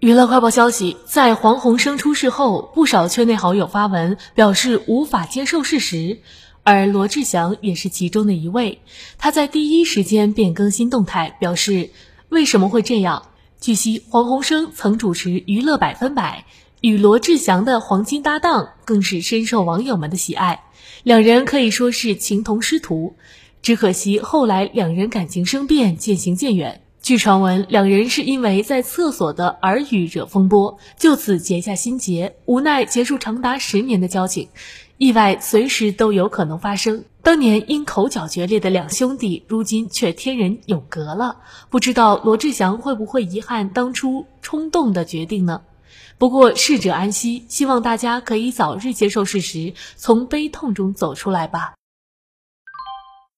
娱乐快报消息，在黄鸿升出事后，不少圈内好友发文表示无法接受事实，而罗志祥也是其中的一位。他在第一时间便更新动态，表示为什么会这样。据悉，黄鸿升曾主持《娱乐百分百》，与罗志祥的黄金搭档更是深受网友们的喜爱，两人可以说是情同师徒。只可惜后来两人感情生变，渐行渐远。据传闻，两人是因为在厕所的耳语惹风波，就此结下心结。无奈结束长达十年的交情，意外随时都有可能发生。当年因口角决裂的两兄弟，如今却天人永隔了。不知道罗志祥会不会遗憾当初冲动的决定呢？不过逝者安息，希望大家可以早日接受事实，从悲痛中走出来吧。